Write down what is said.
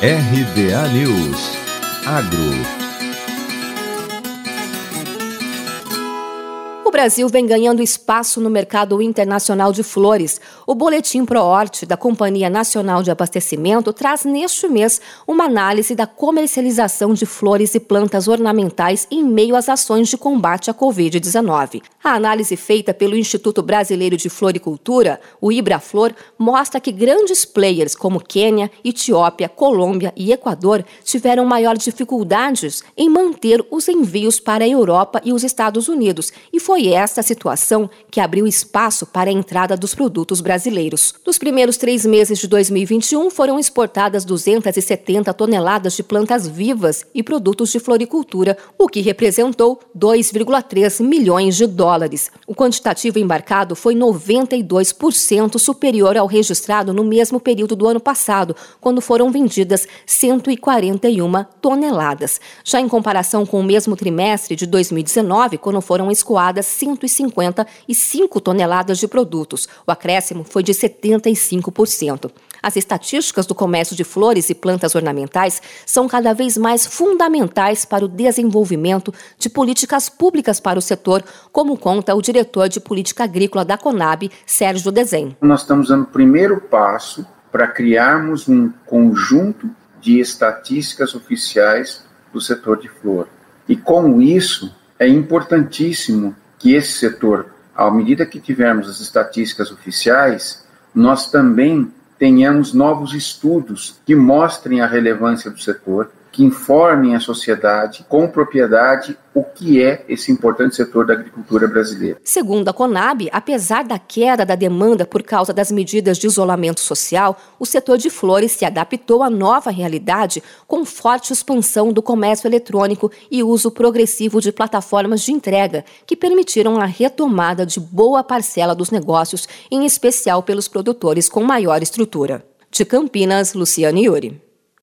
RBA News. Agro O Brasil vem ganhando espaço no mercado internacional de flores. O Boletim ProHort, da Companhia Nacional de Abastecimento, traz neste mês uma análise da comercialização de flores e plantas ornamentais em meio às ações de combate à Covid-19. A análise feita pelo Instituto Brasileiro de Floricultura, o Ibraflor, mostra que grandes players como Quênia, Etiópia, Colômbia e Equador tiveram maior dificuldades em manter os envios para a Europa e os Estados Unidos e foi foi esta situação que abriu espaço para a entrada dos produtos brasileiros. Nos primeiros três meses de 2021, foram exportadas 270 toneladas de plantas vivas e produtos de floricultura, o que representou 2,3 milhões de dólares. O quantitativo embarcado foi 92% superior ao registrado no mesmo período do ano passado, quando foram vendidas 141 toneladas. Já em comparação com o mesmo trimestre de 2019, quando foram escoadas 155 toneladas de produtos. O acréscimo foi de 75%. As estatísticas do comércio de flores e plantas ornamentais são cada vez mais fundamentais para o desenvolvimento de políticas públicas para o setor, como conta o diretor de política agrícola da Conab, Sérgio Desen. Nós estamos dando o primeiro passo para criarmos um conjunto de estatísticas oficiais do setor de flor. E com isso, é importantíssimo que esse setor, à medida que tivermos as estatísticas oficiais, nós também tenhamos novos estudos que mostrem a relevância do setor, que informem a sociedade com propriedade o que é esse importante setor da agricultura brasileira. Segundo a Conab, apesar da queda da demanda por causa das medidas de isolamento social, o setor de flores se adaptou à nova realidade com forte expansão do comércio eletrônico e uso progressivo de plataformas de entrega, que permitiram a retomada de boa parcela dos negócios, em especial pelos produtores com maior estrutura. De Campinas, Luciane Yuri.